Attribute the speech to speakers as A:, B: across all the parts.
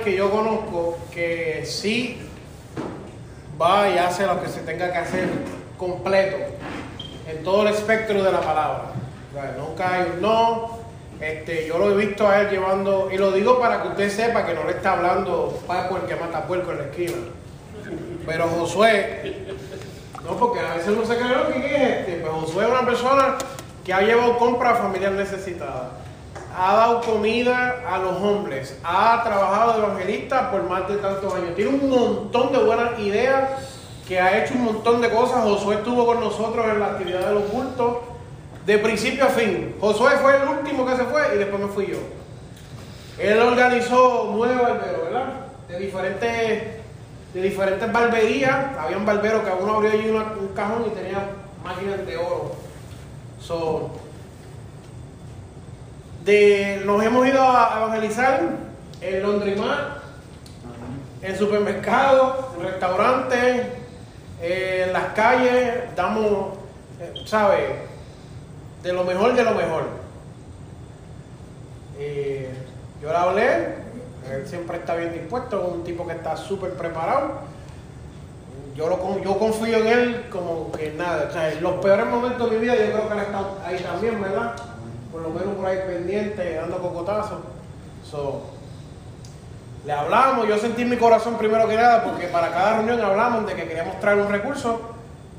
A: Que yo conozco que sí va y hace lo que se tenga que hacer completo en todo el espectro de la palabra. Nunca hay un no. Este, yo lo he visto a él llevando, y lo digo para que usted sepa que no le está hablando Paco el que mata puerco en la esquina. Pero Josué, no, porque a veces uno se cree, "Oh, ¿qué es este? Pues Josué es una persona que ha llevado compra a familias necesitadas, ha dado comida a los hombres, ha trabajado de evangelista por más de tantos años, tiene un montón de buenas ideas, que ha hecho un montón de cosas. Josué estuvo con nosotros en la actividad de los cultos de principio a fin. Josué fue el último que se fue y después me fui yo. Él organizó nueve barberos, ¿verdad? De diferentes, de diferentes barberías. Había un barbero que uno abrió allí una- un cajón y tenía máquinas de oro. So, de, nos hemos ido a evangelizar en Londrimar, en supermercados, en restaurantes, eh, en las calles, damos, eh, ¿sabes? De lo mejor de lo mejor. Eh, yo le hablé, él siempre está bien dispuesto, es un tipo que está súper preparado. Yo, lo, yo confío en él como que nada, en los peores momentos de mi vida yo creo que él está ahí también, ¿verdad? Por lo menos por ahí pendiente, dando cocotazos. So, le hablamos, yo sentí en mi corazón primero que nada, porque para cada reunión hablamos de que queríamos traer un recurso.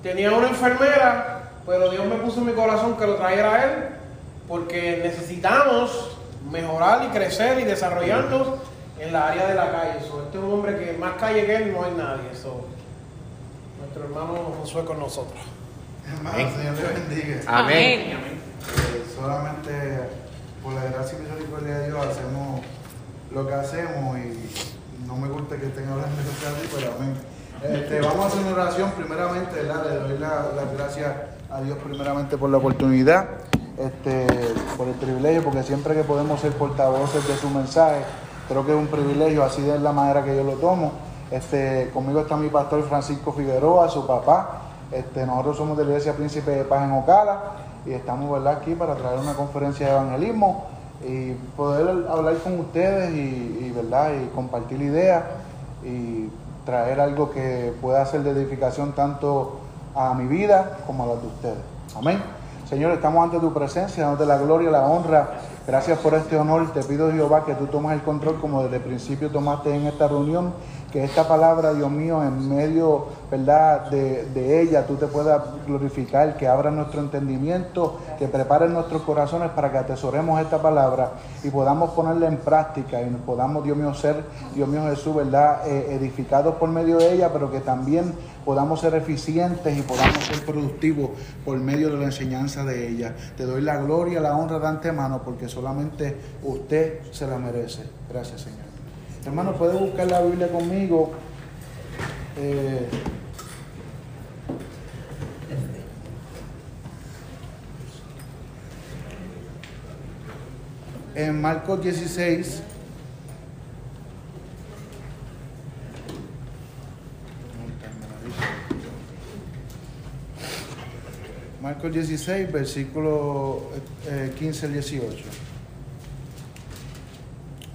A: Tenía una enfermera, pero Dios me puso en mi corazón que lo trajera a él, porque necesitamos mejorar y crecer y desarrollarnos en la área de la calle. So, este es un hombre que más calle que él no hay nadie. So, nuestro hermano Josué con nosotros.
B: Hermano, Señor te bendiga.
C: Amén.
B: Eh, solamente por la gracia y misericordia de Dios hacemos lo que hacemos y no me gusta que estén hablando de así, pero amén. Este, vamos a hacer una oración primeramente, ¿verdad? Le doy la- las gracias a Dios primeramente por la oportunidad, este, por el privilegio, porque siempre que podemos ser portavoces de su mensaje, creo que es un privilegio, así es la manera que yo lo tomo. Este, conmigo está mi pastor Francisco Figueroa, su papá. Este, nosotros somos de la Iglesia Príncipe de Paz en Ocala y estamos ¿verdad? aquí para traer una conferencia de evangelismo y poder hablar con ustedes y, ¿verdad? y compartir ideas y traer algo que pueda ser de edificación tanto a mi vida como a la de ustedes. Amén. Señor, estamos ante tu presencia, dándote la gloria, la honra. Gracias por este honor. Te pido, Jehová, que tú tomes el control como desde el principio tomaste en esta reunión. Que esta palabra, Dios mío, en medio, ¿verdad?, de, de ella, tú te puedas glorificar, que abra nuestro entendimiento, que prepare nuestros corazones para que atesoremos esta palabra y podamos ponerla en práctica y podamos, Dios mío, ser, Dios mío Jesús, ¿verdad?, eh, edificados por medio de ella, pero que también podamos ser eficientes y podamos ser productivos por medio de la enseñanza de ella. Te doy la gloria, la honra de antemano, porque solamente usted se la merece. Gracias, Señor. Hermano, puede buscar la Biblia conmigo. Eh, en Marcos 16. Marcos 16, versículo eh, 15 al 18.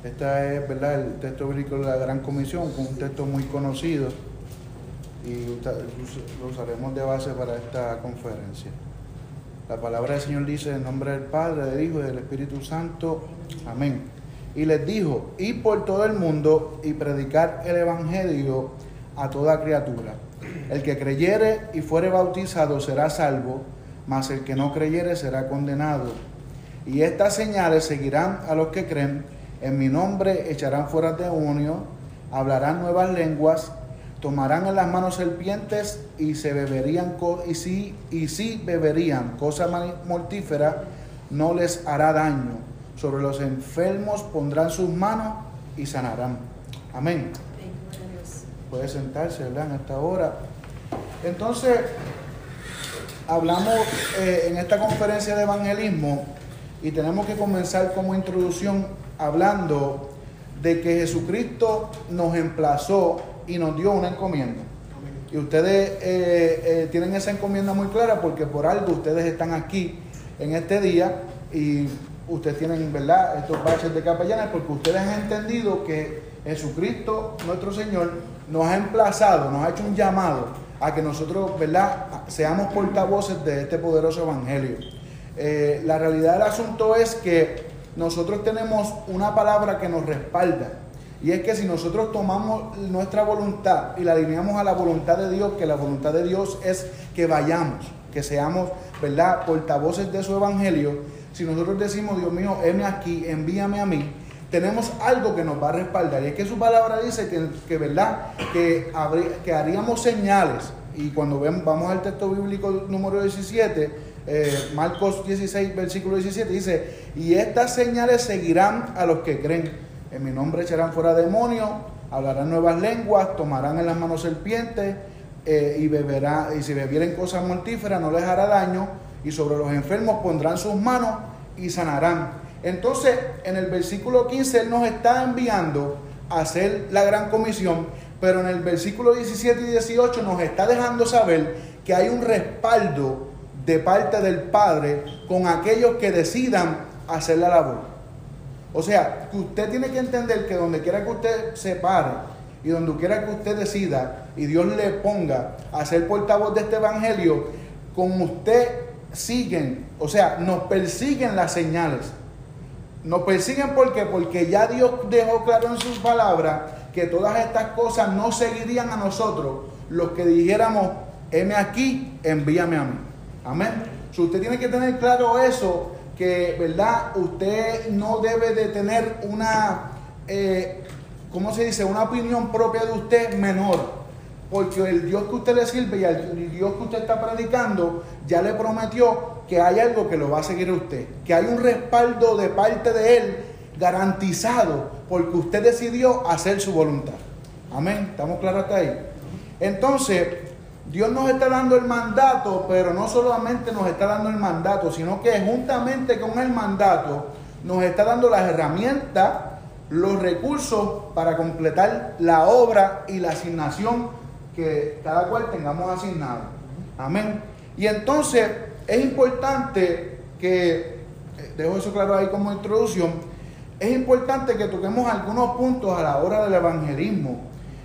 B: Este es ¿verdad? el texto bíblico de la Gran Comisión, un texto muy conocido y lo usaremos de base para esta conferencia. La palabra del Señor dice en nombre del Padre, del Hijo y del Espíritu Santo. Amén. Y les dijo, ir por todo el mundo y predicar el Evangelio a toda criatura. El que creyere y fuere bautizado será salvo, mas el que no creyere será condenado. Y estas señales seguirán a los que creen. En mi nombre echarán fuera demonios, hablarán nuevas lenguas, tomarán en las manos serpientes y se beberían y si y si beberían cosa mortífera no les hará daño. Sobre los enfermos pondrán sus manos y sanarán. Amén. Puede sentarse, ¿verdad? En esta hora. Entonces, hablamos eh, en esta conferencia de evangelismo y tenemos que comenzar como introducción hablando de que Jesucristo nos emplazó y nos dio una encomienda. Y ustedes eh, eh, tienen esa encomienda muy clara porque por algo ustedes están aquí en este día y ustedes tienen, ¿verdad?, estos baches de capellanes porque ustedes han entendido que Jesucristo, nuestro Señor, nos ha emplazado, nos ha hecho un llamado a que nosotros, ¿verdad?, seamos portavoces de este poderoso evangelio. Eh, la realidad del asunto es que nosotros tenemos una palabra que nos respalda. Y es que si nosotros tomamos nuestra voluntad y la alineamos a la voluntad de Dios, que la voluntad de Dios es que vayamos, que seamos, ¿verdad?, portavoces de su evangelio. Si nosotros decimos, Dios mío, heme aquí, envíame a mí, tenemos algo que nos va a respaldar. Y es que su palabra dice que, ¿verdad?, que, que haríamos señales. Y cuando vamos al texto bíblico número 17, eh, Marcos 16, versículo 17, dice, y estas señales seguirán a los que creen. En mi nombre echarán fuera demonios, hablarán nuevas lenguas, tomarán en las manos serpientes eh, y beberán, y si bebieren cosas mortíferas no les hará daño, y sobre los enfermos pondrán sus manos y sanarán. Entonces, en el versículo 15, Él nos está enviando a hacer la gran comisión, pero en el versículo 17 y 18 nos está dejando saber que hay un respaldo de parte del Padre con aquellos que decidan hacer la labor. O sea, que usted tiene que entender que donde quiera que usted se pare y donde quiera que usted decida y Dios le ponga a ser portavoz de este evangelio, con usted siguen, o sea, nos persiguen las señales. Nos persiguen porque porque ya Dios dejó claro en sus palabras que todas estas cosas no seguirían a nosotros los que dijéramos, heme aquí, envíame a mí. Amén. Si usted tiene que tener claro eso, que, ¿verdad? Usted no debe de tener una, eh, ¿cómo se dice? Una opinión propia de usted menor. Porque el Dios que usted le sirve y el Dios que usted está predicando ya le prometió que hay algo que lo va a seguir a usted. Que hay un respaldo de parte de Él garantizado porque usted decidió hacer su voluntad. Amén. ¿Estamos claros hasta ahí? Entonces, Dios nos está dando el mandato, pero no solamente nos está dando el mandato, sino que juntamente con el mandato nos está dando las herramientas, los recursos para completar la obra y la asignación que cada cual tengamos asignado. Amén. Y entonces es importante que, eh, dejo eso claro ahí como introducción, es importante que toquemos algunos puntos a la hora del evangelismo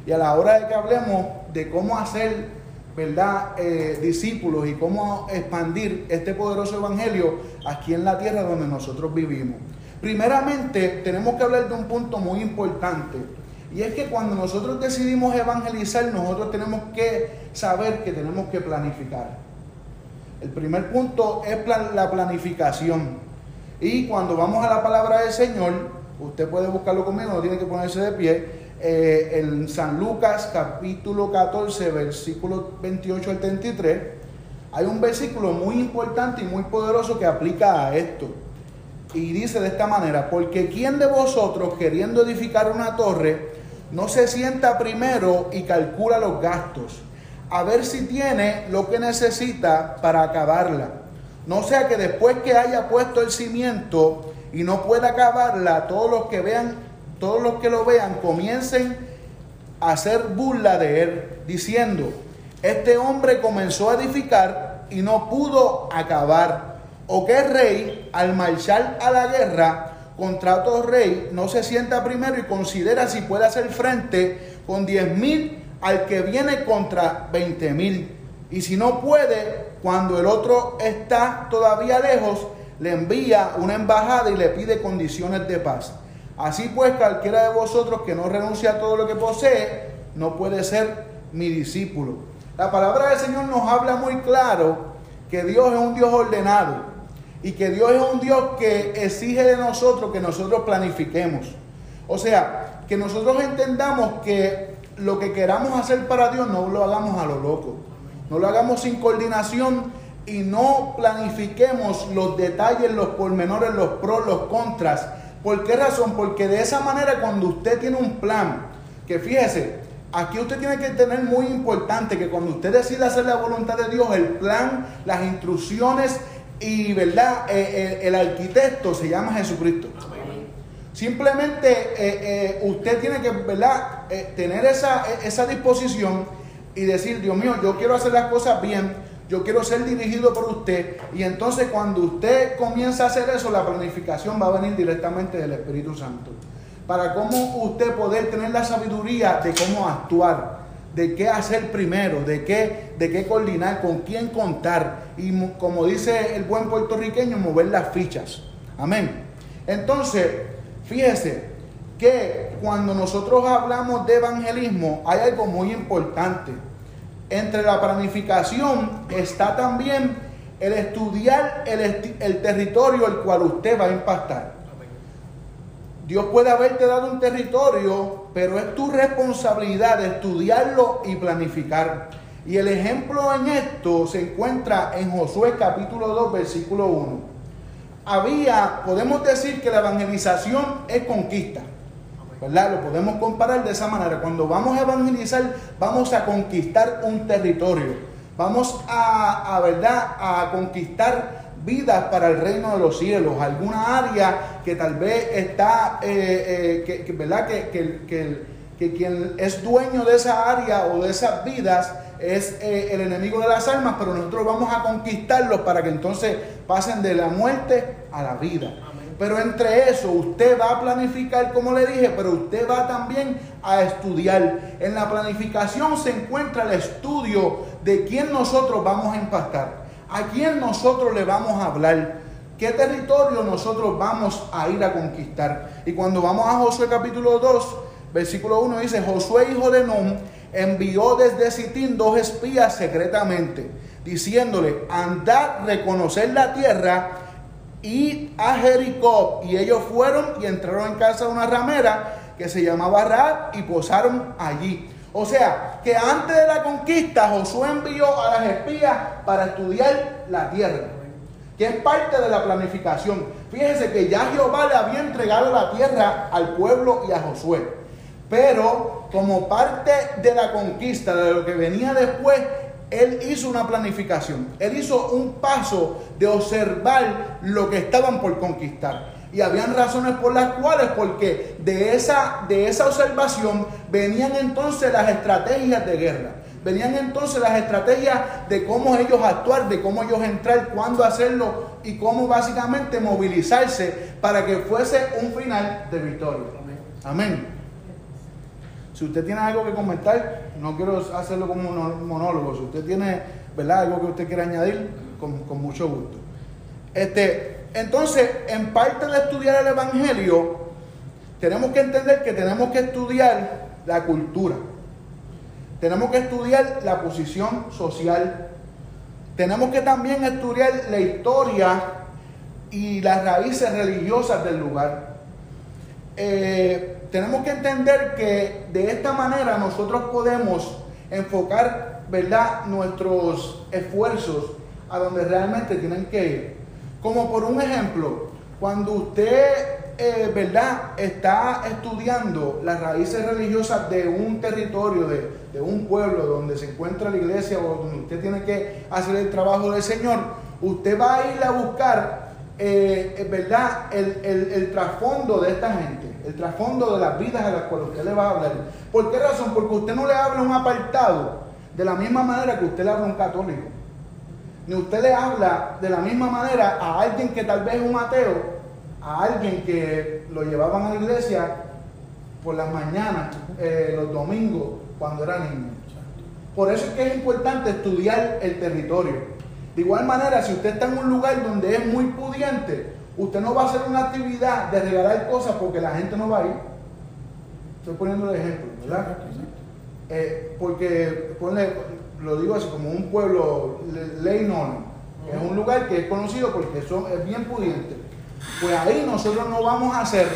B: y a la hora de que hablemos de cómo hacer ¿verdad? Eh, discípulos y cómo expandir este poderoso evangelio aquí en la tierra donde nosotros vivimos. Primeramente, tenemos que hablar de un punto muy importante. Y es que cuando nosotros decidimos evangelizar, nosotros tenemos que saber que tenemos que planificar. El primer punto es la planificación. Y cuando vamos a la palabra del Señor, usted puede buscarlo conmigo, no tiene que ponerse de pie eh, en San Lucas capítulo 14, versículo 28 al 33, hay un versículo muy importante y muy poderoso que aplica a esto. Y dice de esta manera, porque ¿quién de vosotros queriendo edificar una torre no se sienta primero y calcula los gastos? A ver si tiene lo que necesita para acabarla. No sea que después que haya puesto el cimiento y no pueda acabarla, todos los que vean todos los que lo vean comiencen a hacer burla de él, diciendo, este hombre comenzó a edificar y no pudo acabar. O que rey, al marchar a la guerra contra otro rey, no se sienta primero y considera si puede hacer frente con diez mil al que viene contra veinte mil. Y si no puede, cuando el otro está todavía lejos, le envía una embajada y le pide condiciones de paz. Así pues, cualquiera de vosotros que no renuncia a todo lo que posee, no puede ser mi discípulo. La palabra del Señor nos habla muy claro que Dios es un Dios ordenado y que Dios es un Dios que exige de nosotros que nosotros planifiquemos. O sea, que nosotros entendamos que lo que queramos hacer para Dios no lo hagamos a lo loco, no lo hagamos sin coordinación y no planifiquemos los detalles, los pormenores, los pros, los contras. ¿Por qué razón? Porque de esa manera cuando usted tiene un plan, que fíjese, aquí usted tiene que tener muy importante que cuando usted decida hacer la voluntad de Dios, el plan, las instrucciones y verdad, eh, eh, el arquitecto se llama Jesucristo. Simplemente eh, usted tiene que ¿verdad? tener esa, esa disposición y decir, Dios mío, yo quiero hacer las cosas bien, yo quiero ser dirigido por usted. Y entonces cuando usted comienza a hacer eso, la planificación va a venir directamente del Espíritu Santo. Para cómo usted poder tener la sabiduría de cómo actuar, de qué hacer primero, de qué, de qué coordinar, con quién contar. Y como dice el buen puertorriqueño, mover las fichas. Amén. Entonces, fíjese que cuando nosotros hablamos de evangelismo, hay algo muy importante entre la planificación está también el estudiar el, territorio el cual usted va a impactar. Dios puede haberte dado un territorio, pero es tu responsabilidad estudiarlo y planificar. Y el ejemplo en esto se encuentra en Josué capítulo 2, versículo 1. Había, podemos decir que la evangelización es conquista. ¿Verdad? Lo podemos comparar de esa manera. Cuando vamos a evangelizar, vamos a conquistar un territorio. Vamos a, ¿verdad? A conquistar vidas para el reino de los cielos, alguna área que tal vez está, eh, eh, que, ¿verdad? Que, que, quien es dueño de esa área o de esas vidas es eh, el enemigo de las almas, pero nosotros vamos a conquistarlos para que entonces pasen de la muerte a la vida. Pero entre eso usted va a planificar, como le dije, pero usted va también a estudiar. En la planificación se encuentra el estudio de quién nosotros vamos a impactar, a quién nosotros le vamos a hablar, qué territorio nosotros vamos a ir a conquistar. Y cuando vamos a Josué capítulo 2, versículo 1 dice, Josué hijo de Nun envió desde Sitín dos espías secretamente, diciéndole, andad reconocer la tierra y a Jericó. Y ellos fueron y entraron en casa de una ramera que se llamaba Raab y posaron allí. O sea, que antes de la conquista Josué envió a las espías para estudiar la tierra, que es parte de la planificación. Fíjense que ya Jehová le había entregado la tierra al pueblo y a Josué. Pero como parte de la conquista, de lo que venía después, él hizo una planificación, él hizo un paso de observar lo que estaban por conquistar. Y habían razones por las cuales, porque de esa, de esa observación venían entonces las estrategias de guerra. Venían entonces las estrategias de cómo ellos actuar, de cómo ellos entrar, cuándo hacerlo y cómo básicamente movilizarse para que fuese un final de victoria. Amén. Si usted tiene algo que comentar, no quiero hacerlo como un monólogo. Si usted tiene ¿verdad? algo que usted quiera añadir, con, mucho gusto. Este, entonces, en parte de estudiar el Evangelio, tenemos que entender que tenemos que estudiar la cultura. Tenemos que estudiar la posición social. Tenemos que también estudiar la historia y las raíces religiosas del lugar. Eh, tenemos que entender que de esta manera nosotros podemos enfocar, ¿verdad?, nuestros esfuerzos a donde realmente tienen que ir. Como por un ejemplo, cuando usted, eh, ¿verdad?, está estudiando las raíces religiosas de un territorio, de, un pueblo donde se encuentra la iglesia o donde usted tiene que hacer el trabajo del Señor, usted va a ir a buscar, eh, ¿verdad?, el trasfondo de esta gente el trasfondo de las vidas a las cuales usted le va a hablar. ¿Por qué razón? Porque usted no le habla a un apartado de la misma manera que usted le habla a un católico. Ni usted le habla de la misma manera a alguien que tal vez es un ateo, a alguien que lo llevaban a la iglesia por las mañanas, eh, los domingos, cuando era niño. Por eso es que es importante estudiar el territorio. De igual manera, si usted está en un lugar donde es muy pudiente, Usted no va a hacer una actividad de regalar cosas porque la gente no va a ir. Estoy poniendo el ejemplo, ¿verdad? Eh, porque lo digo así como un pueblo ley no es un lugar que es conocido porque son, es bien pudiente. Pues ahí nosotros no vamos a hacer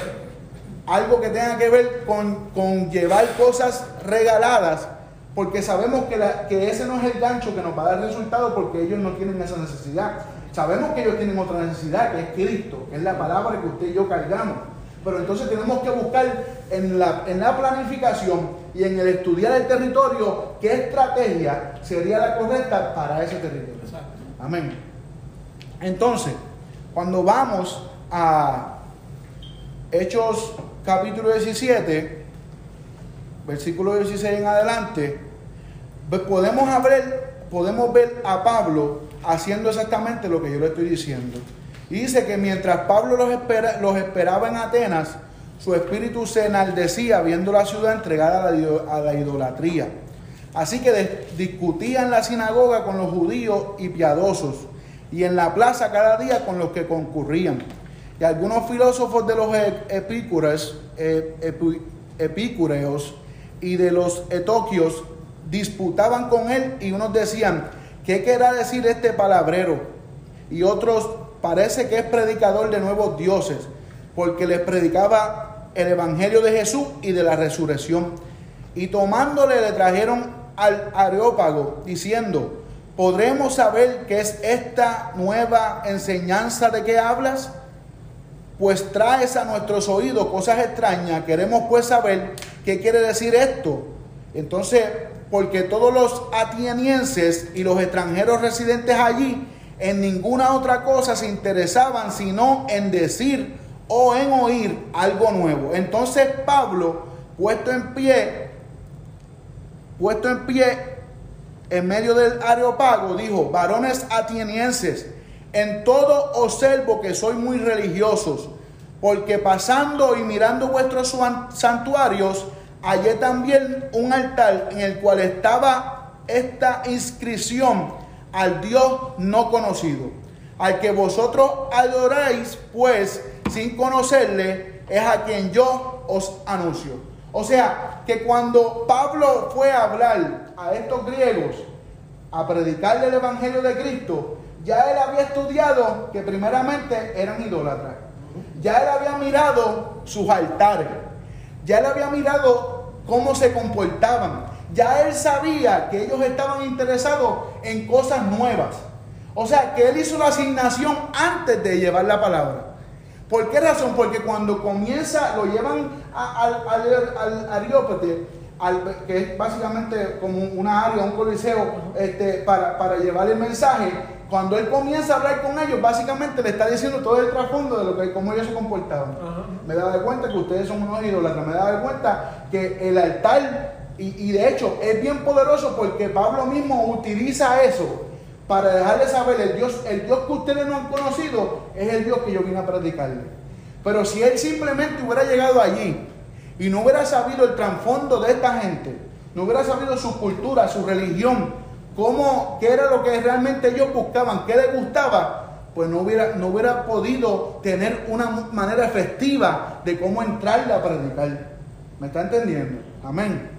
B: algo que tenga que ver con, con llevar cosas regaladas, porque sabemos que, la, que ese no es el gancho que nos va a dar resultado porque ellos no tienen esa necesidad. Sabemos que ellos tienen otra necesidad, que es Cristo, que es la palabra que usted y yo cargamos. Pero entonces tenemos que buscar en la, en la planificación y en el estudiar el territorio qué estrategia sería la correcta para ese territorio. Amén. Entonces, cuando vamos a Hechos capítulo 17, versículo 16 en adelante, podemos ver, podemos ver a Pablo haciendo exactamente lo que yo le estoy diciendo. Y dice que mientras Pablo los, espera, los esperaba en Atenas, su espíritu se enaldecía viendo la ciudad entregada a la, idolatría. Así que discutía en la sinagoga con los judíos y piadosos, y en la plaza cada día con los que concurrían. Y algunos filósofos de los epícureos, epícureos y de los etoquios disputaban con él y unos decían, ¿qué querrá decir este palabrero? Y otros parece que es predicador de nuevos dioses, porque les predicaba el evangelio de Jesús y de la resurrección. Y tomándole le trajeron al Areópago, diciendo, ¿podremos saber qué es esta nueva enseñanza de que hablas? Pues traes a nuestros oídos cosas extrañas, queremos pues saber qué quiere decir esto. Entonces, porque todos los atenienses y los extranjeros residentes allí en ninguna otra cosa se interesaban sino en decir o en oír algo nuevo. Entonces Pablo, puesto en pie, puesto en pie en medio del areopago, dijo, varones atenienses, en todo observo que soy muy religiosos, porque pasando y mirando vuestros santuarios, hallé también un altar en el cual estaba esta inscripción al Dios no conocido, al que vosotros adoráis, pues sin conocerle, es a quien yo os anuncio. O sea, que cuando Pablo fue a hablar a estos griegos, a predicarle el Evangelio de Cristo, ya él había estudiado que primeramente eran idólatras. Ya él había mirado sus altares. Ya él había mirado cómo se comportaban. Ya él sabía que ellos estaban interesados en cosas nuevas. O sea, que él hizo la asignación antes de llevar la palabra. ¿Por qué razón? Porque cuando comienza, lo llevan al, al, Areópete, que es básicamente como una área, un coliseo, este, para, para llevar el mensaje, cuando él comienza a hablar con ellos, básicamente le está diciendo todo el trasfondo de lo que cómo ellos se comportaban. Me da de cuenta que ustedes son unos ídolos, me da de cuenta que el altar, y, y, de hecho es bien poderoso porque Pablo mismo utiliza eso para dejarle saber el Dios, el Dios que ustedes no han conocido es el Dios que yo vine a predicarle. Pero si él simplemente hubiera llegado allí y no hubiera sabido el trasfondo de esta gente, no hubiera sabido su cultura, su religión, cómo, qué era lo que realmente ellos buscaban, qué les gustaba, pues no hubiera, no hubiera podido tener una manera efectiva de cómo entrarle a predicar. ¿Me está entendiendo? Amén.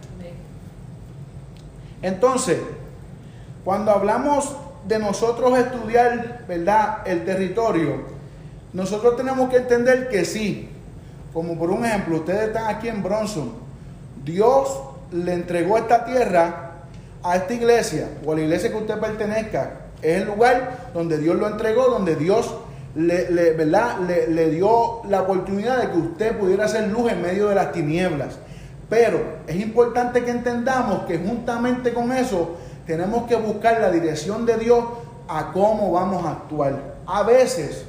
B: Entonces, cuando hablamos de nosotros estudiar, ¿verdad?, el territorio, nosotros tenemos que entender que sí, como por un ejemplo, ustedes están aquí en Bronson, Dios le entregó esta tierra a esta iglesia o a la iglesia que usted pertenezca, es el lugar donde Dios lo entregó, donde Dios le, ¿verdad? Le, dio la oportunidad de que usted pudiera hacer luz en medio de las tinieblas. Pero es importante que entendamos que juntamente con eso tenemos que buscar la dirección de Dios a cómo vamos a actuar. A veces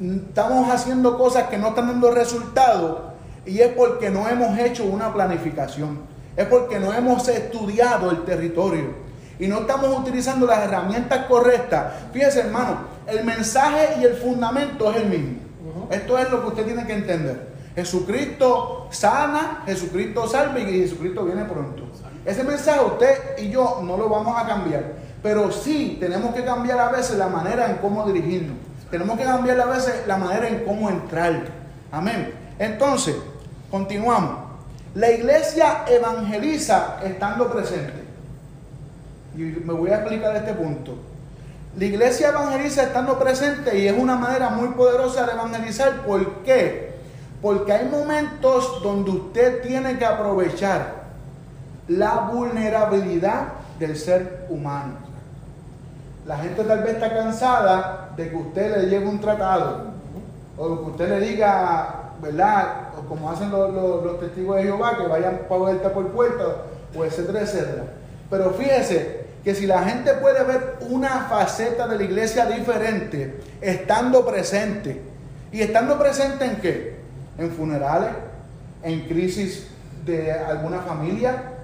B: estamos haciendo cosas que no están dando resultados y es porque no hemos hecho una planificación es porque no hemos estudiado el territorio y no estamos utilizando las herramientas correctas. Fíjese, hermano, el mensaje y el fundamento es el mismo. Esto es lo que usted tiene que entender. Jesucristo sana, Jesucristo salva y Jesucristo viene pronto. Ese mensaje usted y yo no lo vamos a cambiar, pero sí tenemos que cambiar a veces la manera en cómo dirigirnos. Tenemos que cambiar a veces la manera en cómo entrar. Amén. Entonces, continuamos. La iglesia evangeliza estando presente. Y me voy a explicar este punto. La iglesia evangeliza estando presente y es una manera muy poderosa de evangelizar. ¿Por qué? Porque hay momentos donde usted tiene que aprovechar la vulnerabilidad del ser humano. La gente tal vez está cansada de que usted le lleve un tratado o que usted le diga, ¿verdad? O como hacen los, testigos de Jehová, que vayan puerta por puerta, o etcétera, etcétera. Pero fíjese que si la gente puede ver una faceta de la iglesia diferente, estando presente, y estando presente en qué? En funerales, en crisis de alguna familia,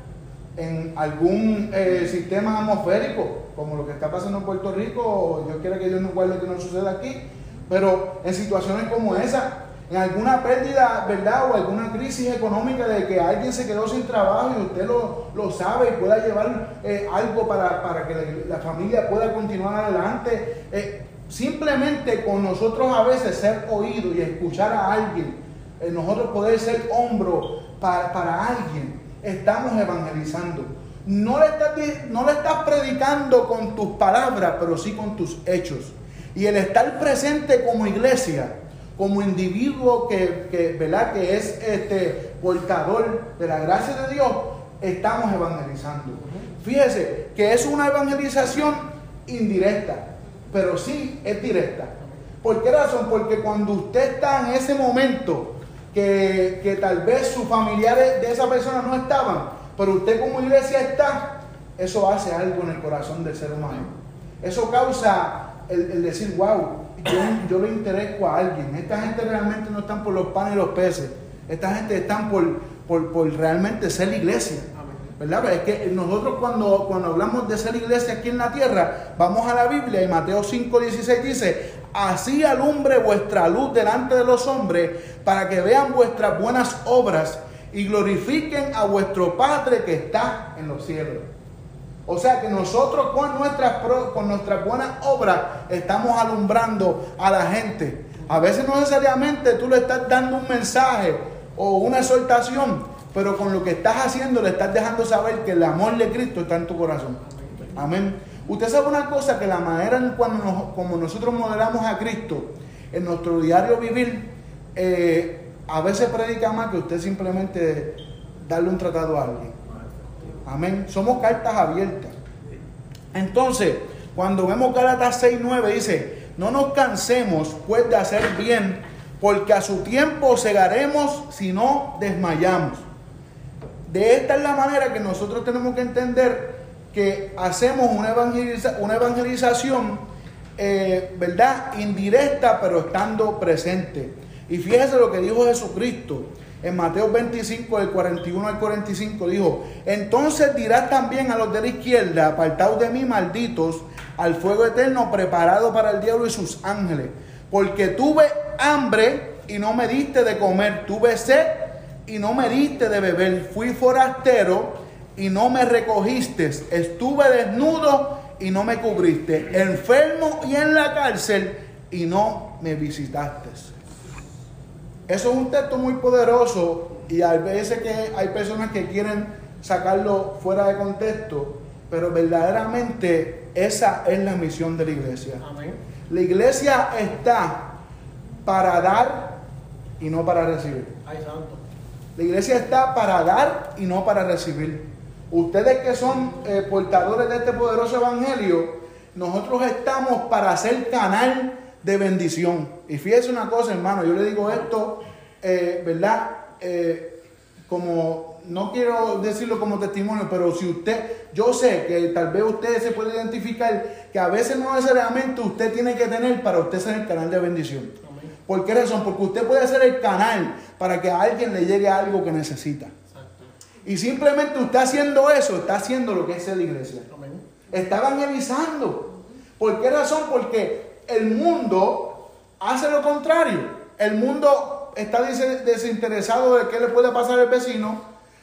B: en algún eh, sistema atmosférico, como lo que está pasando en Puerto Rico, yo quiero que Dios no guarde que no suceda aquí, pero en situaciones como esa, en alguna pérdida, ¿verdad? O alguna crisis económica de que alguien se quedó sin trabajo y usted lo, sabe y pueda llevar eh, algo para, que la, familia pueda continuar adelante. Eh, simplemente con nosotros a veces ser oído y escuchar a alguien, eh, nosotros poder ser hombro para, para alguien, estamos evangelizando. No le, estás, no le estás predicando con tus palabras, pero sí con tus hechos. Y el estar presente como iglesia, como individuo que, ¿verdad? que es este, portador de la gracia de Dios, estamos evangelizando. Fíjese que es una evangelización indirecta, pero sí es directa. ¿Por qué razón? Porque cuando usted está en ese momento que, que tal vez sus familiares de esa persona no estaban, pero usted como iglesia está, eso hace algo en el corazón del ser humano. Eso causa el, decir, wow, yo, yo le intereso a alguien. Esta gente realmente no están por los panes y los peces. Esta gente están por, por, realmente ser iglesia. ¿Verdad? Es que nosotros cuando, cuando hablamos de ser iglesia aquí en la tierra, vamos a la Biblia y Mateo 5:16 dice, así alumbre vuestra luz delante de los hombres para que vean vuestras buenas obras y glorifiquen a vuestro Padre que está en los cielos. O sea que nosotros con nuestras, con nuestras buenas obras estamos alumbrando a la gente. A veces no necesariamente tú le estás dando un mensaje o una exhortación, pero con lo que estás haciendo le estás dejando saber que el amor de Cristo está en tu corazón. Amén. Usted sabe una cosa, que la manera en cuando como nosotros modelamos a Cristo en nuestro diario vivir, eh, a veces predica más que usted simplemente darle un tratado a alguien. Amén. Somos cartas abiertas. Entonces, cuando vemos Gálatas 6:9 dice, no nos cansemos pues de hacer bien, porque a su tiempo cegaremos si no desmayamos. De esta es la manera que nosotros tenemos que entender que hacemos una, evangelización, eh, ¿verdad? Indirecta, pero estando presente. Y fíjese lo que dijo Jesucristo en Mateo 25, del 41 al 45, dijo, entonces dirás también a los de la izquierda, apartados de mí, malditos, al fuego eterno preparado para el diablo y sus ángeles, porque tuve hambre y no me diste de comer, tuve sed y no me diste de beber, fui forastero y no me recogiste, estuve desnudo y no me cubriste, enfermo y en la cárcel y no me visitaste. Eso es un texto muy poderoso y a veces que hay personas que quieren sacarlo fuera de contexto, pero verdaderamente esa es la misión de la iglesia. La iglesia está para dar y no para recibir. La iglesia está para dar y no para recibir. Ustedes que son eh, portadores de este poderoso evangelio, nosotros estamos para ser canal de bendición. Y fíjese una cosa, hermano, yo le digo esto, eh, ¿verdad? Eh, como, no quiero decirlo como testimonio, pero si usted, yo sé que tal vez usted se puede identificar que a veces no necesariamente usted tiene que tener para usted ser el canal de bendición. ¿Por qué razón? Porque usted puede ser el canal para que a alguien le llegue algo que necesita. Y simplemente usted haciendo eso, está haciendo lo que es la iglesia. Está evangelizando. ¿Por qué razón? Porque el mundo hace lo contrario. El mundo está desinteresado de qué le puede pasar al vecino.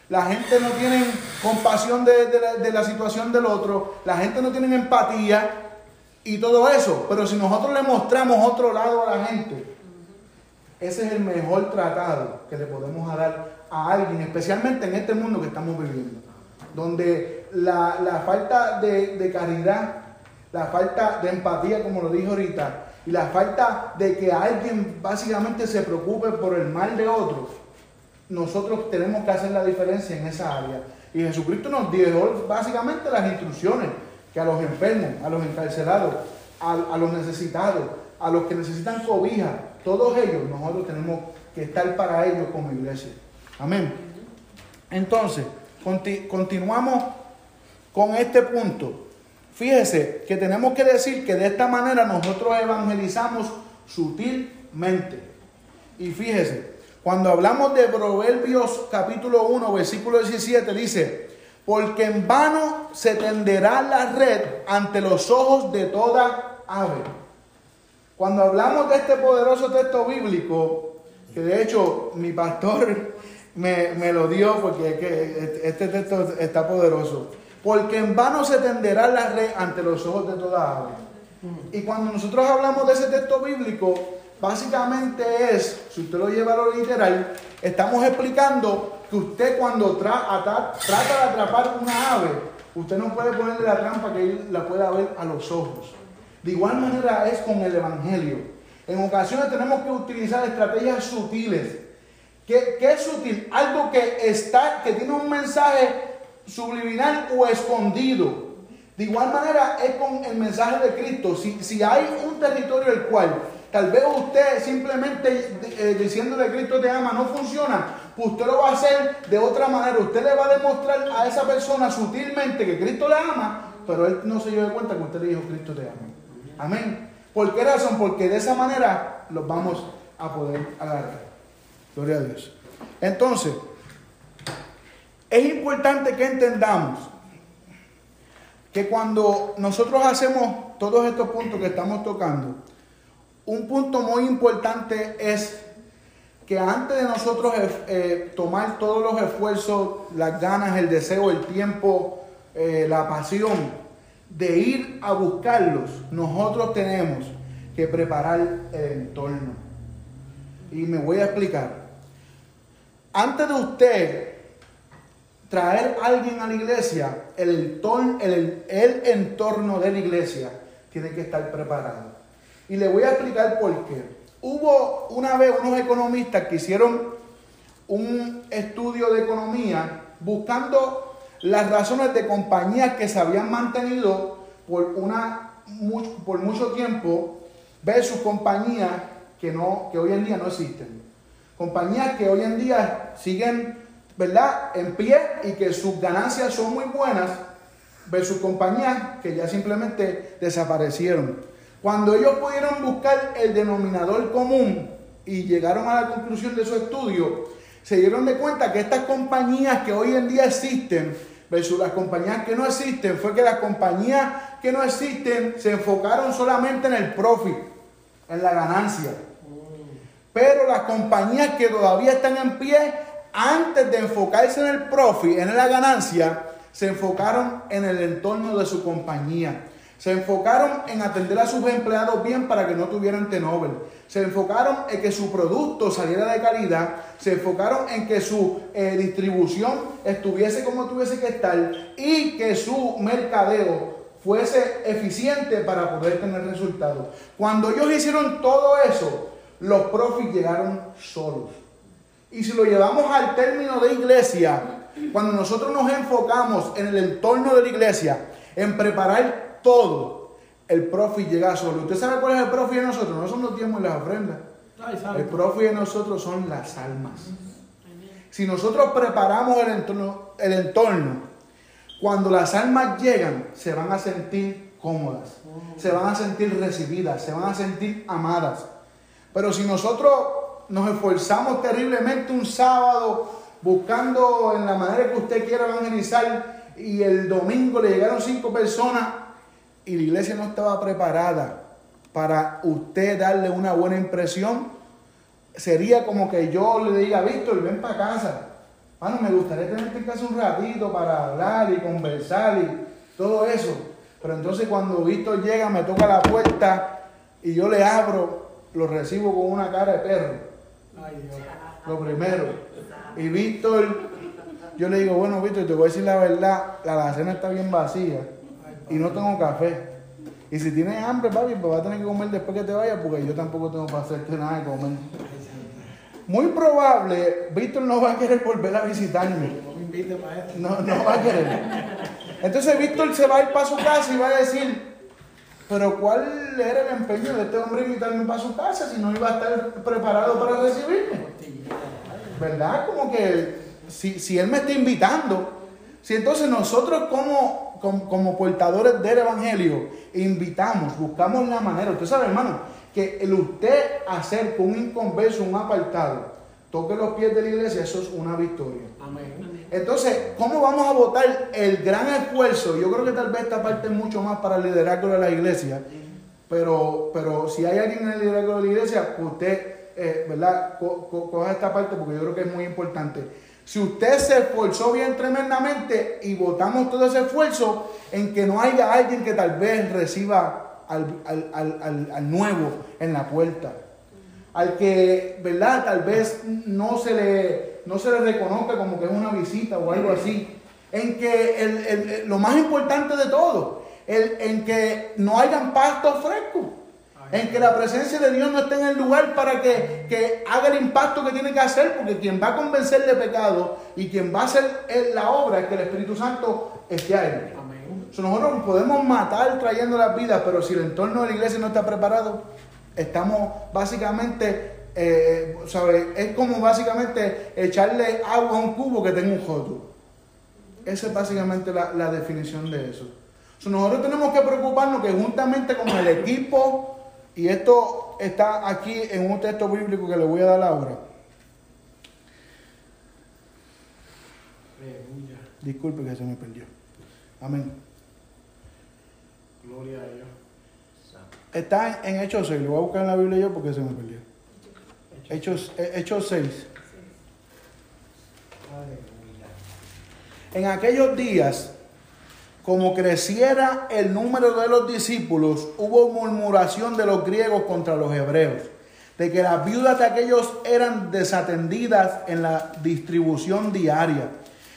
B: La gente no tiene compasión de, la, situación del otro. La gente no tiene empatía y todo eso. Pero si nosotros le mostramos otro lado a la gente, ese es el mejor tratado que le podemos dar a alguien, especialmente en este mundo que estamos viviendo. Donde la, falta de, de caridad la falta de empatía, como lo dije ahorita, y la falta de que alguien básicamente se preocupe por el mal de otros, nosotros tenemos que hacer la diferencia en esa área. Y Jesucristo nos dio básicamente las instrucciones que a los enfermos, a los encarcelados, a, los necesitados, a los que necesitan cobija, todos ellos, nosotros tenemos que estar para ellos como iglesia. Amén. Entonces, continuamos con este punto. Fíjese que tenemos que decir que de esta manera nosotros evangelizamos sutilmente. Y fíjese, cuando hablamos de Proverbios capítulo 1, versículo 17, dice, porque en vano se tenderá la red ante los ojos de toda ave. Cuando hablamos de este poderoso texto bíblico, que de hecho mi pastor me, lo dio porque que este texto está poderoso, porque en vano se tenderá la red ante los ojos de toda ave. Y cuando nosotros hablamos de ese texto bíblico, básicamente es, si usted lo lleva a lo literal, estamos explicando que usted cuando trata de atrapar una ave, usted no puede ponerle la trampa que él la pueda ver a los ojos. De igual manera es con el Evangelio. En ocasiones tenemos que utilizar estrategias sutiles. ¿Qué, es sutil? Algo que está, que tiene un mensaje subliminal o escondido. De igual manera es con el mensaje de Cristo. Si, si hay un territorio el cual tal vez usted simplemente eh, diciéndole Cristo te ama no funciona, pues usted lo va a hacer de otra manera. Usted le va a demostrar a esa persona sutilmente que Cristo le ama, pero él no se dio cuenta que usted le dijo Cristo te ama. Amén. ¿Por qué razón? Porque de esa manera los vamos a poder agarrar. Gloria a Dios. Entonces, es importante que entendamos que cuando nosotros hacemos todos estos puntos que estamos tocando, un punto muy importante es que antes de nosotros eh, eh, tomar todos los esfuerzos, las ganas, el deseo, el tiempo, eh, la pasión de ir a buscarlos, nosotros tenemos que preparar el entorno. Y me voy a explicar. Antes de usted traer a alguien a la iglesia, el entorno, de la iglesia tiene que estar preparado. Y le voy a explicar por qué. Hubo una vez unos economistas que hicieron un estudio de economía buscando las razones de compañías que se habían mantenido por, una, por mucho tiempo versus compañías que, no, que hoy en día no existen. Compañías que hoy en día siguen ¿verdad? en pie y que sus ganancias son muy buenas versus compañías que ya simplemente desaparecieron. Cuando ellos pudieron buscar el denominador común y llegaron a la conclusión de su estudio, se dieron de cuenta que estas compañías que hoy en día existen versus las compañías que no existen fue que las compañías que no existen se enfocaron solamente en el profit, en la ganancia. Pero las compañías que todavía están en pie, antes de enfocarse en el profit, en la ganancia, se enfocaron en el entorno de su compañía. Se enfocaron en atender a sus empleados bien para que no tuvieran tenover. Se enfocaron en que su producto saliera de calidad. Se enfocaron en que su eh, distribución estuviese como tuviese que estar y que su mercadeo fuese eficiente para poder tener resultados. Cuando ellos hicieron todo eso, los profits llegaron solos. Y si lo llevamos al término de iglesia, cuando nosotros nos enfocamos en el entorno de la iglesia, en preparar todo, el profit llega solo. ¿Usted sabe cuál es el profit de nosotros? No son los diezmos y las ofrendas. El profit de nosotros son las almas. Si nosotros preparamos el entorno, el entorno, cuando las almas llegan, se van a sentir cómodas, se van a sentir recibidas, se van a sentir amadas. Pero si nosotros nos esforzamos terriblemente un sábado buscando en la manera que usted quiera evangelizar y el domingo le llegaron cinco personas, y la iglesia no estaba preparada para usted darle una buena impresión, sería como que yo le diga, Víctor, ven para casa. Bueno, me gustaría tenerte en casa un ratito para hablar y conversar y todo eso. Pero entonces cuando Víctor llega, me toca la puerta y yo le abro, lo recibo con una cara de perro. Lo primero. Y Víctor, yo le digo, bueno, Víctor, te voy a decir la verdad, la cena está bien vacía y no tengo café. Y si tienes hambre, papi, pues vas a tener que comer después que te vayas, porque yo tampoco tengo para hacerte nada de comer. Muy probable, Víctor no va a querer volver a visitarme.
A: No,
B: no va a querer. Entonces Víctor se va a ir para su casa y va a decir, pero ¿cuál era el empeño de este hombre invitarme para su casa si no iba a estar preparado para recibirme? ¿Verdad? Como que si, si él me está invitando, si entonces nosotros como, como, portadores del Evangelio invitamos, buscamos la manera, usted sabe hermano, que el usted hacer con un inconverso, un apartado, toque los pies de la iglesia, eso es una victoria.
A: Amén.
B: Entonces, ¿cómo vamos a votar el gran esfuerzo? Yo creo que tal vez esta parte es mucho más para el liderazgo de la iglesia, pero, pero si hay alguien en el liderazgo de la iglesia, pues usted, eh, ¿verdad? Co- co- coja esta parte porque yo creo que es muy importante. Si usted se esforzó bien tremendamente y votamos todo ese esfuerzo en que no haya alguien que tal vez reciba al- al- al- al nuevo en la puerta al que, ¿verdad? Tal vez no se le, no se le reconozca como que es una visita o algo así. En que el- el- lo más importante de todo, el, en que no hayan pastos frescos. En que la presencia de Dios no esté en el lugar para que, que haga el impacto que tiene que hacer, porque quien va a convencer de pecado y quien va a hacer la obra es que el Espíritu Santo esté ahí.
A: Amén.
B: Nosotros podemos matar trayendo las vidas, pero si el entorno de la iglesia no está preparado, estamos básicamente, eh. Es como básicamente echarle agua a un cubo que tenga un joto. Esa es básicamente la, la definición de eso. Nosotros tenemos que preocuparnos que juntamente con el equipo, y esto está aquí en un texto bíblico que le voy a dar ahora. Disculpe que se me perdió. Amén.
A: Gloria a Dios.
B: Está en Hechos 6, lo voy a buscar en la Biblia yo porque se me perdió. Hechos, eh, Hechos 6.
A: Aleluya.
B: En aquellos días, como creciera el número de los discípulos, hubo murmuración de los griegos contra los hebreos, de que las viudas de aquellos eran desatendidas en la distribución diaria.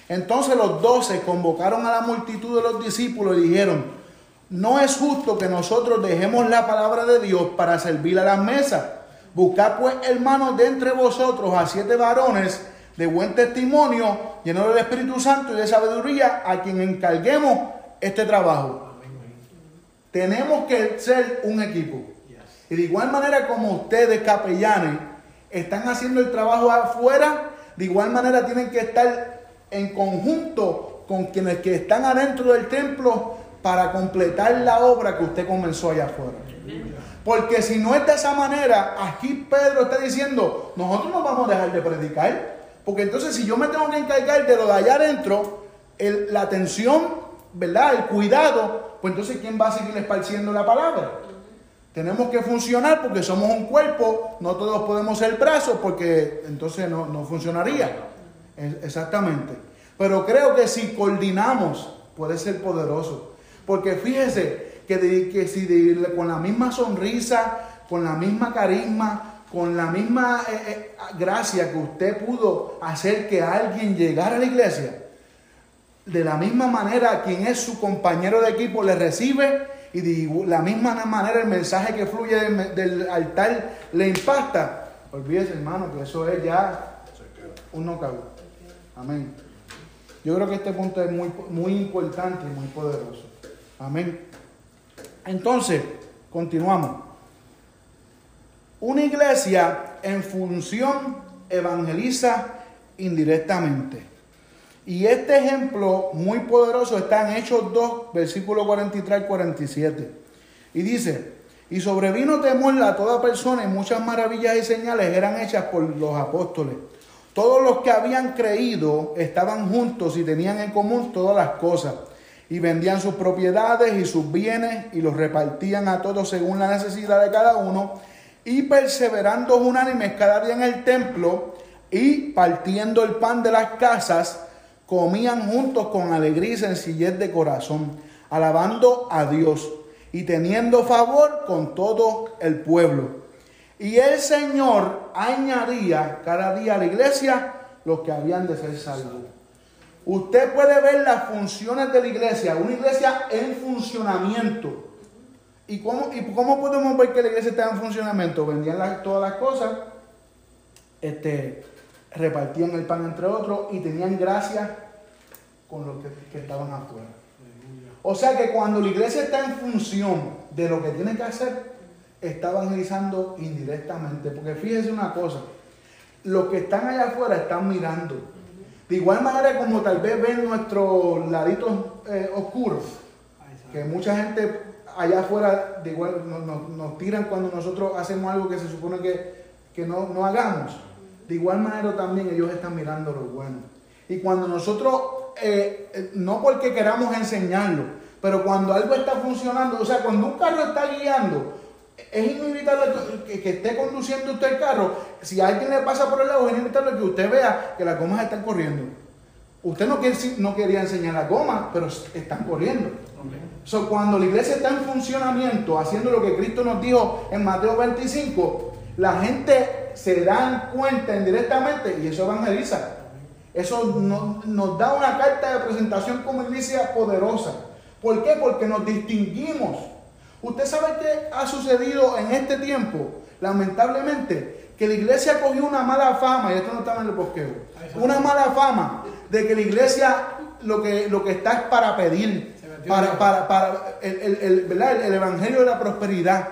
B: Entonces los doce convocaron a la multitud de los discípulos y dijeron, no es justo que nosotros dejemos la palabra de Dios para servir a las mesas. Buscad pues, hermanos, de entre vosotros a siete varones de buen testimonio, llenos del Espíritu Santo y de sabiduría, a quien encarguemos este trabajo. Tenemos que ser un equipo. Y de igual manera como ustedes, capellanes, están haciendo el trabajo afuera, de igual manera tienen que estar en conjunto con quienes que están adentro del templo para completar la obra que usted comenzó allá afuera. Porque si no es de esa manera, aquí Pedro está diciendo, nosotros no vamos a dejar de predicar. Porque entonces si yo me tengo que encargar de lo de allá adentro, el- la atención, ¿verdad? El cuidado, pues entonces ¿quién va a seguir esparciendo la palabra? Tenemos que funcionar porque somos un cuerpo, no todos podemos ser brazos porque entonces no, no funcionaría. Exactamente. Pero creo que si coordinamos puede ser poderoso. Porque fíjese que, de- que si con la misma sonrisa, con la misma carisma, con la misma eh, eh, gracia que usted pudo hacer que alguien llegara a la iglesia, de la misma manera quien es su compañero de equipo le recibe y de la misma manera el mensaje que fluye del, del altar le impacta. Olvídese hermano que eso es ya un knockout. Amén. Yo creo que este punto es muy, muy importante y muy poderoso. Amén. Entonces, continuamos. Una iglesia en función evangeliza indirectamente. Y este ejemplo muy poderoso está en Hechos 2, versículo 43 al 47. Y dice, y sobrevino temor a toda persona y muchas maravillas y señales eran hechas por los apóstoles. Todos los que habían creído estaban juntos y tenían en común todas las cosas. Y vendían sus propiedades y sus bienes y los repartían a todos según la necesidad de cada uno. Y perseverando unánimes cada día en el templo y partiendo el pan de las casas, comían juntos con alegría y sencillez de corazón, alabando a Dios y teniendo favor con todo el pueblo. Y el Señor añadía cada día a la iglesia los que habían de ser salvos. Usted puede ver las funciones de la iglesia, una iglesia en funcionamiento, ¿Y cómo, ¿Y cómo podemos ver que la iglesia estaba en funcionamiento? Vendían las- todas las cosas, este, repartían el pan entre otros y tenían gracia con los que, que estaban afuera. O sea que cuando la iglesia está en función de lo que tiene que hacer, está evangelizando indirectamente. Porque fíjense una cosa, los que están allá afuera están mirando. De igual manera como tal vez ven nuestros laditos eh, oscuros, que mucha gente allá afuera de igual nos, nos- tiran cuando nosotros hacemos algo que se supone que, que no, no hagamos. De igual manera también ellos están mirando lo bueno. Y cuando nosotros, eh, no porque queramos enseñarlo, pero cuando algo está funcionando, o sea, cuando un carro está guiando, es inevitable que, que esté conduciendo usted el carro. Si alguien le pasa por el lado, es inevitable que usted vea que las gomas están corriendo. Usted no, quiere- no quería enseñar las gomas, pero están corriendo. So, cuando la iglesia está en funcionamiento, haciendo lo que Cristo nos dijo en Mateo 25, la gente se dan cuenta indirectamente y eso evangeliza. Eso no- nos da una carta de presentación como iglesia poderosa. ¿Por qué? Porque nos distinguimos. Usted sabe qué ha sucedido en este tiempo, lamentablemente, que la iglesia cogió una mala fama, y esto no estaba en el bosqueo, una mala fama de que la iglesia lo que, lo que está es para pedir, para, para, para el, el- el- ¿verdad? el- el evangelio de la prosperidad.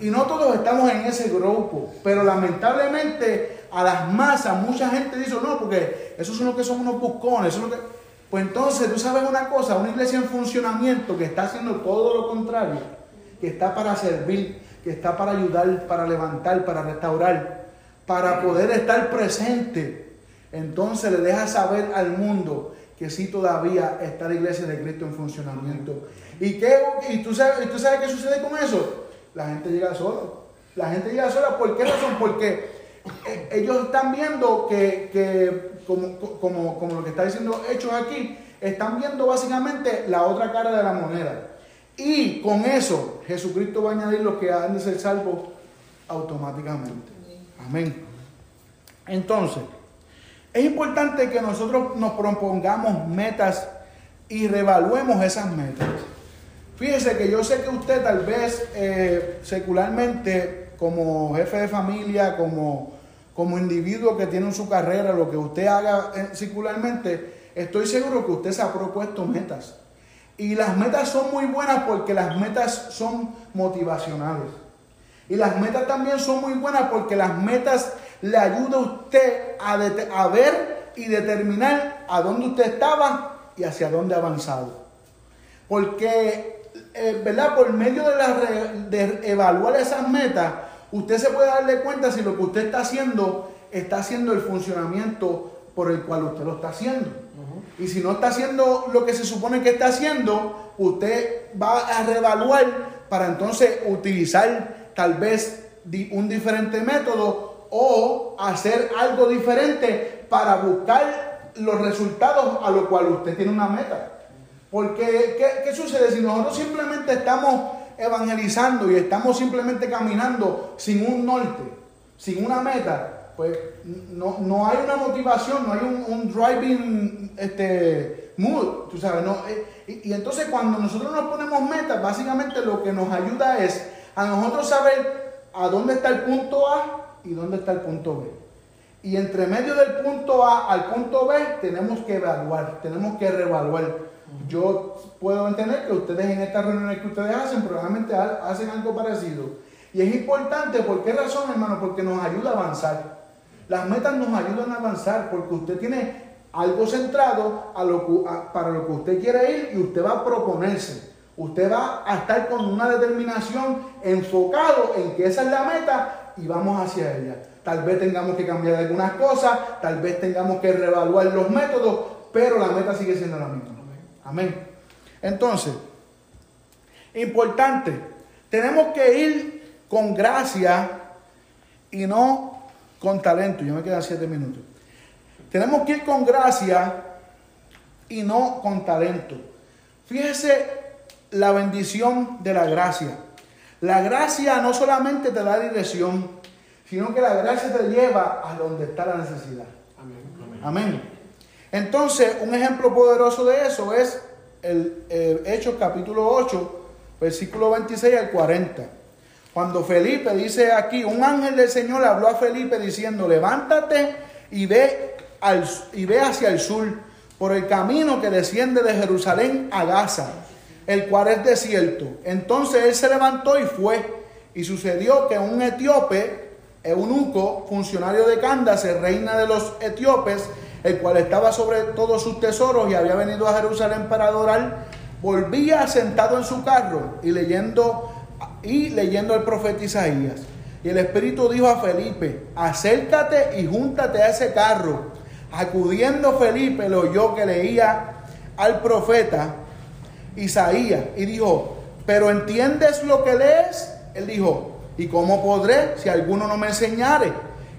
B: Y no todos estamos en ese grupo, pero lamentablemente a las masas mucha gente dice, no, porque esos son los que son unos buscones, esos son los que... Pues entonces tú sabes una cosa, una iglesia en funcionamiento que está haciendo todo lo contrario, que está para servir, que está para ayudar, para levantar, para restaurar, para poder estar presente, entonces le deja saber al mundo que sí todavía está la iglesia de Cristo en funcionamiento. ¿Y, qué, y, tú sabes, tú sabes qué sucede con eso? La gente llega sola. La gente llega sola. ¿Por qué razón? Porque eh, ellos están viendo que, que como, como, como lo que está diciendo Hechos aquí, están viendo básicamente la otra cara de la moneda. Y con eso Jesucristo va a añadir los que han de ser salvos automáticamente. Amén. Entonces, es importante que nosotros nos propongamos metas y reevaluemos esas metas. Fíjese que yo sé que usted tal vez eh, secularmente, como jefe de familia, como, como individuo que tiene su carrera, lo que usted haga eh, secularmente, estoy seguro que usted se ha propuesto metas. Y las metas son muy buenas porque las metas son motivacionales. Y las metas también son muy buenas porque las metas le ayudan a usted a, a ver y determinar a dónde usted estaba y hacia dónde ha avanzado. Porque, eh, ¿verdad? Por medio de, la de evaluar esas metas, usted se puede darle cuenta si lo que usted está haciendo está haciendo el funcionamiento por el cual usted lo está haciendo. Y si no está haciendo lo que se supone que está haciendo, usted va a reevaluar para entonces utilizar tal vez un diferente método o hacer algo diferente para buscar los resultados a lo cual usted tiene una meta. Porque, ¿qué, qué sucede? Si nosotros simplemente estamos evangelizando y estamos simplemente caminando sin un norte, sin una meta, pues no, no hay una motivación, no hay un, un driving este, mood, tú sabes, no, eh, y, y entonces cuando nosotros nos ponemos metas, básicamente lo que nos ayuda es a nosotros saber a dónde está el punto A y dónde está el punto B. Y entre medio del punto A al punto B tenemos que evaluar, tenemos que reevaluar. Yo puedo entender que ustedes en estas reuniones que ustedes hacen probablemente ha- hacen algo parecido. Y es importante, ¿por qué razón, hermano? Porque nos ayuda a avanzar. Las metas nos ayudan a avanzar porque usted tiene algo centrado para lo que usted quiere ir y usted va a proponerse. Usted va a estar con una determinación enfocado en que esa es la meta y vamos hacia ella. Tal vez tengamos que cambiar algunas cosas, tal vez tengamos que reevaluar los métodos, pero la meta sigue siendo la misma. Amén. Entonces, importante, tenemos que ir con gracia y no con talento. Ya me quedan siete minutos. Tenemos que ir con gracia y no con talento. Fíjese la bendición de la gracia. La gracia no solamente te da dirección, sino que la gracia te lleva a donde está la necesidad.
A: Amén.
B: Amén. Entonces, un ejemplo poderoso de eso es el, eh, Hechos capítulo 8, versículo 26 al 40. Cuando Felipe dice aquí, un ángel del Señor habló a Felipe diciendo, levántate y ve, al, y ve hacia el sur, por el camino que desciende de Jerusalén a Gaza, el cual es desierto. Entonces él se levantó y fue. Y sucedió que un etíope, eunuco, funcionario de Candace, reina de los etíopes, el cual estaba sobre todos sus tesoros y había venido a Jerusalén para adorar, volvía sentado en su carro y leyendo y leyendo el profeta Isaías. Y el Espíritu dijo a Felipe, acércate y júntate a ese carro. Acudiendo Felipe lo oyó que leía al profeta Isaías y dijo, pero ¿entiendes lo que lees? Él dijo, ¿y cómo podré si alguno no me enseñare?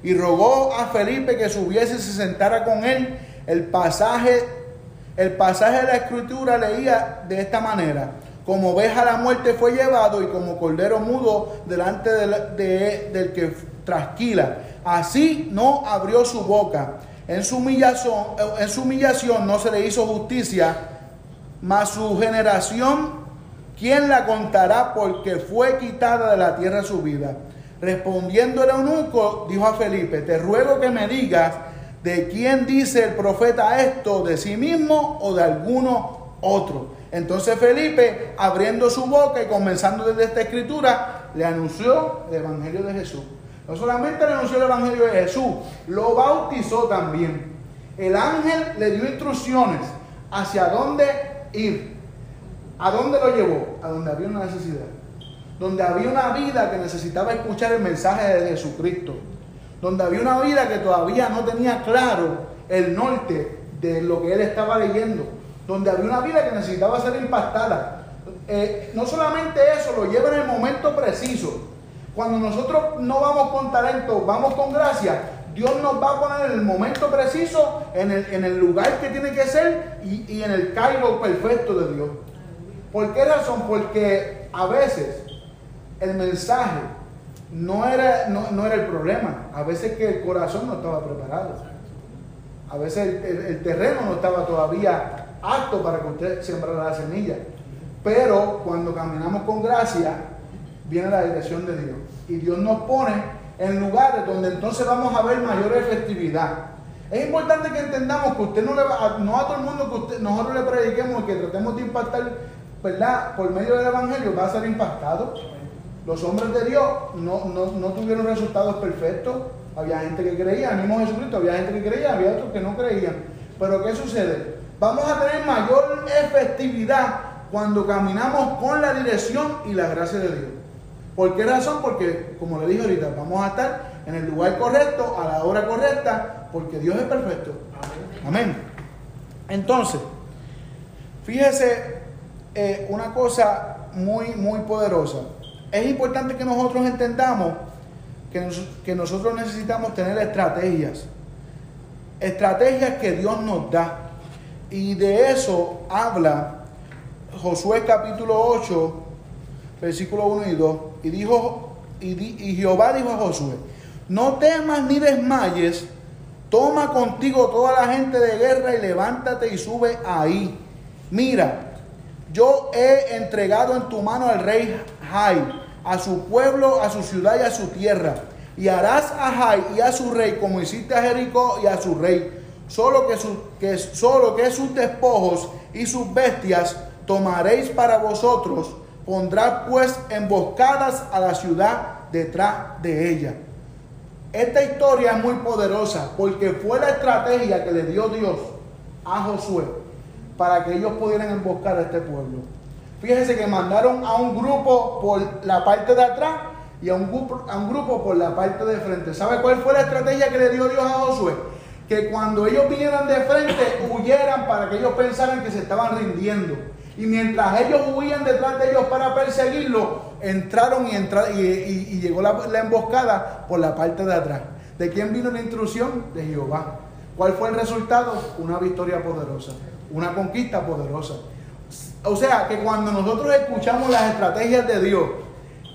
B: Y rogó a Felipe que subiese y se sentara con él. El pasaje, el pasaje de la escritura leía de esta manera. Como oveja la muerte fue llevado y como cordero mudo delante del, del que trasquila. Así no abrió su boca. En su, humillación, en su humillación no se le hizo justicia, mas su generación ¿quién la contará porque fue quitada de la tierra su vida? Respondiendo el eunuco, dijo a Felipe, te ruego que me digas de quién dice el profeta esto, de sí mismo o de alguno otro. Entonces Felipe, abriendo su boca y comenzando desde esta escritura, le anunció el Evangelio de Jesús. No solamente le anunció el Evangelio de Jesús, lo bautizó también. El ángel le dio instrucciones hacia dónde ir. ¿A dónde lo llevó? A donde había una necesidad. Donde había una vida que necesitaba escuchar el mensaje de Jesucristo. Donde había una vida que todavía no tenía claro el norte de lo que él estaba leyendo. Donde había una vida que necesitaba ser impactada. Eh, no solamente eso, lo lleva en el momento preciso. Cuando nosotros no vamos con talento, vamos con gracia, Dios nos va a poner en el momento preciso, en el, en el lugar que tiene que ser y, y en el cairo perfecto de Dios. ¿Por qué razón? Porque a veces el mensaje no era, no, era el problema. A veces que el corazón no estaba preparado. A veces el, terreno no estaba todavía apto para que usted sembrara la semilla. Pero cuando caminamos con gracia, viene la dirección de Dios. Y Dios nos pone en lugares donde entonces vamos a ver mayor efectividad. Es importante que entendamos que usted no le va, no a todo el mundo que usted, nosotros le prediquemos y que tratemos de impactar ¿verdad? Por medio del Evangelio va a ser impactado. Los hombres de Dios no, tuvieron resultados perfectos. Había gente que creía, el mismo Jesucristo, había gente que creía, había otros que no creían. Pero ¿qué sucede? Vamos a tener mayor efectividad cuando caminamos con la dirección y la gracia de Dios. ¿Por qué razón? Porque, como le dije ahorita, vamos a estar en el lugar correcto, a la hora correcta, porque Dios es perfecto. Amén. Entonces, fíjese eh, una cosa muy, muy poderosa. Es importante que nosotros entendamos que, que nosotros necesitamos tener estrategias. Estrategias que Dios nos da. Y de eso habla Josué capítulo 8, versículo 1 y 2. Y, dijo, y, y Jehová dijo a Josué, no temas ni desmayes, toma contigo toda la gente de guerra y levántate y sube ahí. Mira, yo he entregado en tu mano al rey Jai, a su pueblo, a su ciudad y a su tierra. Y harás a Jai y a su rey como hiciste a Jericó y a su rey. Solo que, que, solo que sus despojos y sus bestias tomaréis para vosotros. Pondrá pues emboscadas a la ciudad detrás de ella. Esta historia es muy poderosa porque fue la estrategia que le dio Dios a Josué para que ellos pudieran emboscar a este pueblo. Fíjense que mandaron a un grupo por la parte de atrás y a un, grupo, a un grupo por la parte de frente. ¿Sabe cuál fue la estrategia que le dio Dios a Josué? Que cuando ellos vinieran de frente, huyeran para que ellos pensaran que se estaban rindiendo. Y mientras ellos huían detrás de ellos para perseguirlo, entraron y, entraron, y, llegó la, la emboscada por la parte de atrás. ¿De quién vino la instrucción? De Jehová. ¿Cuál fue el resultado? Una victoria poderosa una conquista poderosa. O sea, que cuando nosotros escuchamos las estrategias de Dios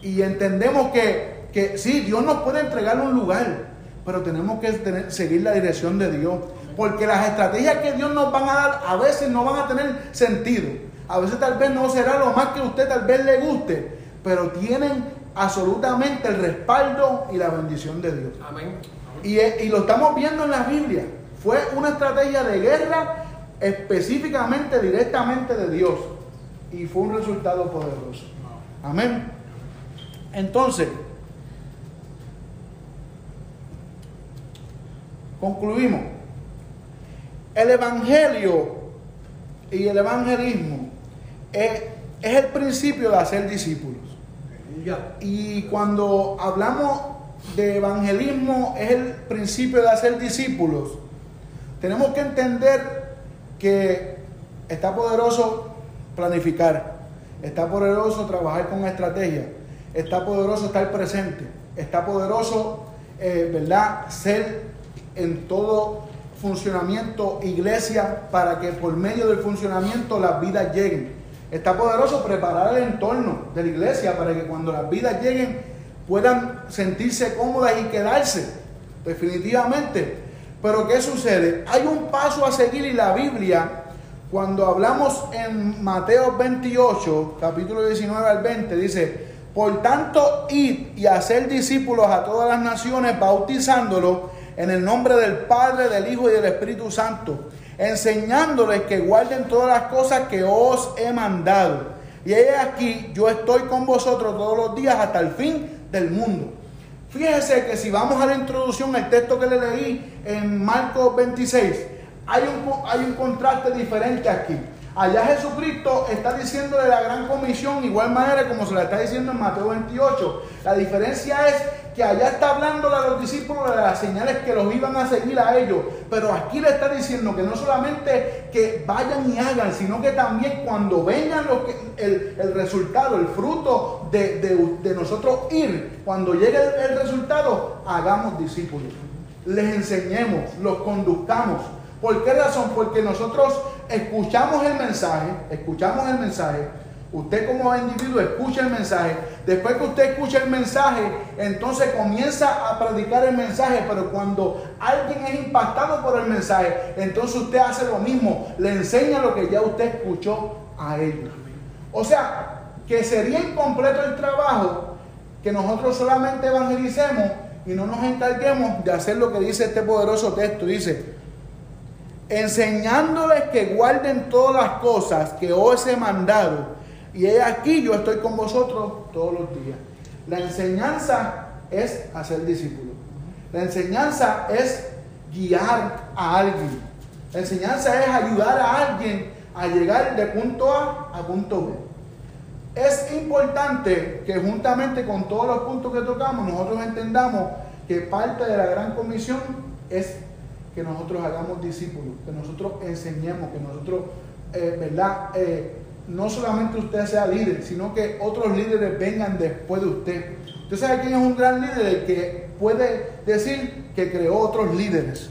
B: y entendemos que, que sí, Dios nos puede entregar un lugar, pero tenemos que seguir la dirección de Dios. Porque las estrategias que Dios nos van a dar a veces no van a tener sentido. A veces tal vez no será lo más que a usted tal vez le guste, pero tienen absolutamente el respaldo y la bendición de Dios.
A: Amén.
B: Y, y lo estamos viendo en la Biblia. Fue una estrategia de guerra específicamente, directamente de Dios. Y fue un resultado poderoso. Amén. Entonces, concluimos. El Evangelio y el evangelismo es, es el principio de hacer discípulos. Y cuando hablamos de evangelismo es el principio de hacer discípulos, tenemos que entender que está poderoso planificar, está poderoso trabajar con estrategia, está poderoso estar presente, está poderoso, eh, ¿verdad?, ser en todo funcionamiento iglesia para que por medio del funcionamiento las vidas lleguen. Está poderoso preparar el entorno de la iglesia para que cuando las vidas lleguen puedan sentirse cómodas y quedarse, definitivamente. Pero ¿qué sucede? Hay un paso a seguir y la Biblia, cuando hablamos en Mateo 28, capítulo 19 al 20, dice, por tanto, id y hacer discípulos a todas las naciones, bautizándolos en el nombre del Padre, del Hijo y del Espíritu Santo, enseñándoles que guarden todas las cosas que os he mandado. Y he aquí, yo estoy con vosotros todos los días hasta el fin del mundo. Fíjese que si vamos a la introducción, el texto que le leí en Marcos 26, hay un, hay un contraste diferente aquí. Allá Jesucristo está diciéndole la gran comisión, igual manera como se la está diciendo en Mateo 28. La diferencia es que allá está hablando a los discípulos de las señales que los iban a seguir a ellos, pero aquí le está diciendo que no solamente que vayan y hagan, sino que también cuando vengan lo que, el, el, resultado, el fruto de, de, de, nosotros ir, cuando llegue el, el resultado, hagamos discípulos, les enseñemos, los conduzcamos. ¿Por qué razón? Porque nosotros escuchamos el mensaje, escuchamos el mensaje, Usted como individuo escucha el mensaje. Después que usted escucha el mensaje, entonces comienza a predicar el mensaje. Pero cuando alguien es impactado por el mensaje, entonces usted hace lo mismo. Le enseña lo que ya usted escuchó a ellos. O sea, que sería incompleto el trabajo que nosotros solamente evangelicemos y no nos encarguemos de hacer lo que dice este poderoso texto. Dice, enseñándoles que guarden todas las cosas que os he mandado y he aquí yo estoy con vosotros todos los días. La enseñanza es hacer discípulos. La enseñanza es guiar a alguien. La enseñanza es ayudar a alguien a llegar de punto A a punto B. Es importante que juntamente con todos los puntos que tocamos, nosotros entendamos que parte de la gran comisión es que nosotros hagamos discípulos, que nosotros enseñemos, que nosotros, eh, ¿verdad? Eh, no solamente usted sea líder, sino que otros líderes vengan después de usted. Usted sabe quién es un gran líder, el que puede decir que creó otros líderes.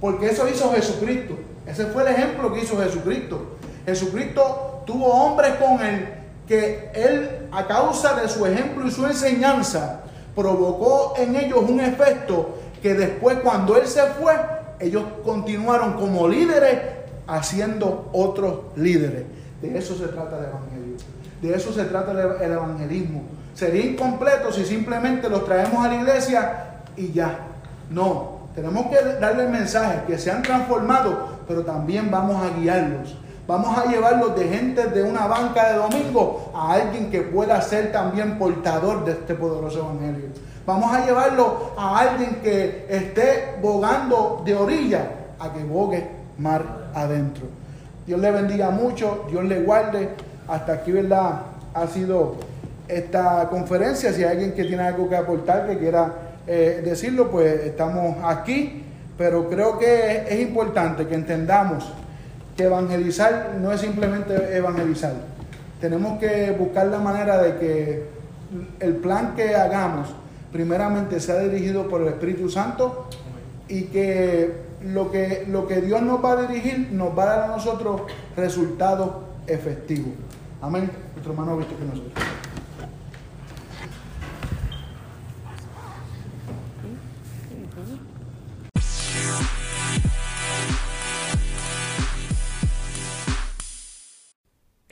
B: Porque eso hizo Jesucristo. Ese fue el ejemplo que hizo Jesucristo. Jesucristo tuvo hombres con él que él, a causa de su ejemplo y su enseñanza, provocó en ellos un efecto que después cuando él se fue, ellos continuaron como líderes haciendo otros líderes. De eso se trata el Evangelio. De eso se trata el evangelismo. Sería incompleto si simplemente los traemos a la iglesia y ya. No, tenemos que darle el mensaje, que sean transformados, pero también vamos a guiarlos. Vamos a llevarlos de gente de una banca de domingo a alguien que pueda ser también portador de este poderoso evangelio. Vamos a llevarlo a alguien que esté bogando de orilla a que bogue mar adentro. Dios le bendiga mucho, Dios le guarde. Hasta aquí, ¿verdad? Ha sido esta conferencia. Si hay alguien que tiene algo que aportar, que quiera eh, decirlo, pues estamos aquí. Pero creo que es importante que entendamos que evangelizar no es simplemente evangelizar. Tenemos que buscar la manera de que el plan que hagamos primeramente sea dirigido por el Espíritu Santo y que lo que, lo que Dios nos va a dirigir nos va a dar a nosotros resultados efectivos. Amén. Nuestro hermano visto que nosotros.